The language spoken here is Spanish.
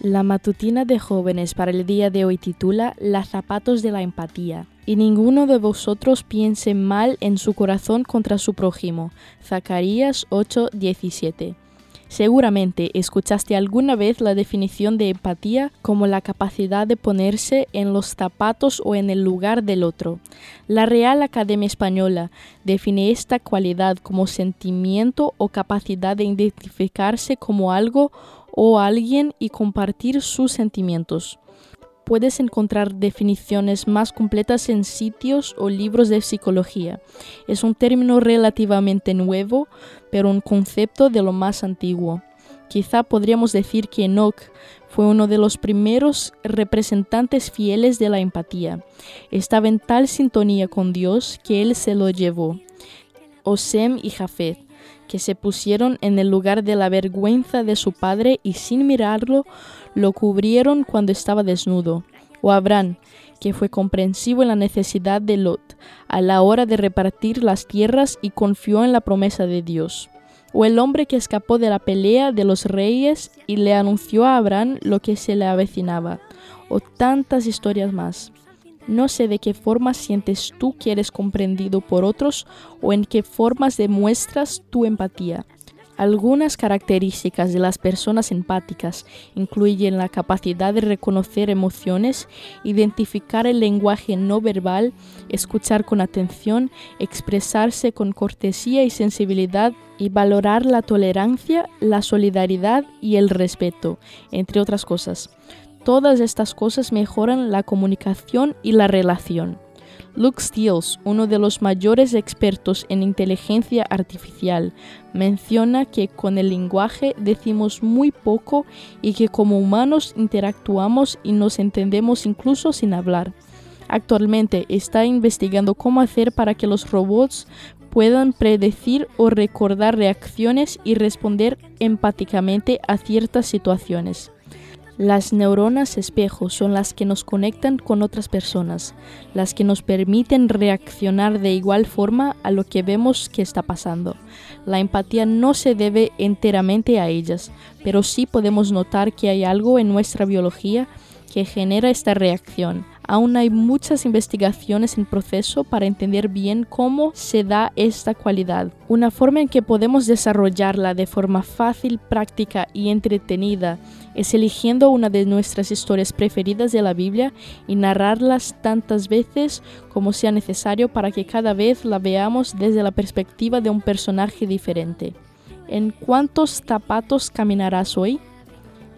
La matutina de jóvenes para el día de hoy titula Las zapatos de la empatía. Y ninguno de vosotros piense mal en su corazón contra su prójimo. Zacarías 8:17. Seguramente escuchaste alguna vez la definición de empatía como la capacidad de ponerse en los zapatos o en el lugar del otro. La Real Academia Española define esta cualidad como sentimiento o capacidad de identificarse como algo o alguien y compartir sus sentimientos. Puedes encontrar definiciones más completas en sitios o libros de psicología. Es un término relativamente nuevo, pero un concepto de lo más antiguo. Quizá podríamos decir que Enoch fue uno de los primeros representantes fieles de la empatía. Estaba en tal sintonía con Dios que él se lo llevó. Osem y Jafet que se pusieron en el lugar de la vergüenza de su padre y sin mirarlo lo cubrieron cuando estaba desnudo. O Abraham, que fue comprensivo en la necesidad de Lot a la hora de repartir las tierras y confió en la promesa de Dios. O el hombre que escapó de la pelea de los reyes y le anunció a Abraham lo que se le avecinaba. O tantas historias más. No sé de qué forma sientes tú que eres comprendido por otros o en qué formas demuestras tu empatía. Algunas características de las personas empáticas incluyen la capacidad de reconocer emociones, identificar el lenguaje no verbal, escuchar con atención, expresarse con cortesía y sensibilidad y valorar la tolerancia, la solidaridad y el respeto, entre otras cosas. Todas estas cosas mejoran la comunicación y la relación. Luke Steels, uno de los mayores expertos en inteligencia artificial, menciona que con el lenguaje decimos muy poco y que como humanos interactuamos y nos entendemos incluso sin hablar. Actualmente está investigando cómo hacer para que los robots puedan predecir o recordar reacciones y responder empáticamente a ciertas situaciones. Las neuronas espejo son las que nos conectan con otras personas, las que nos permiten reaccionar de igual forma a lo que vemos que está pasando. La empatía no se debe enteramente a ellas, pero sí podemos notar que hay algo en nuestra biología que genera esta reacción. Aún hay muchas investigaciones en proceso para entender bien cómo se da esta cualidad. Una forma en que podemos desarrollarla de forma fácil, práctica y entretenida es eligiendo una de nuestras historias preferidas de la Biblia y narrarlas tantas veces como sea necesario para que cada vez la veamos desde la perspectiva de un personaje diferente. ¿En cuántos zapatos caminarás hoy?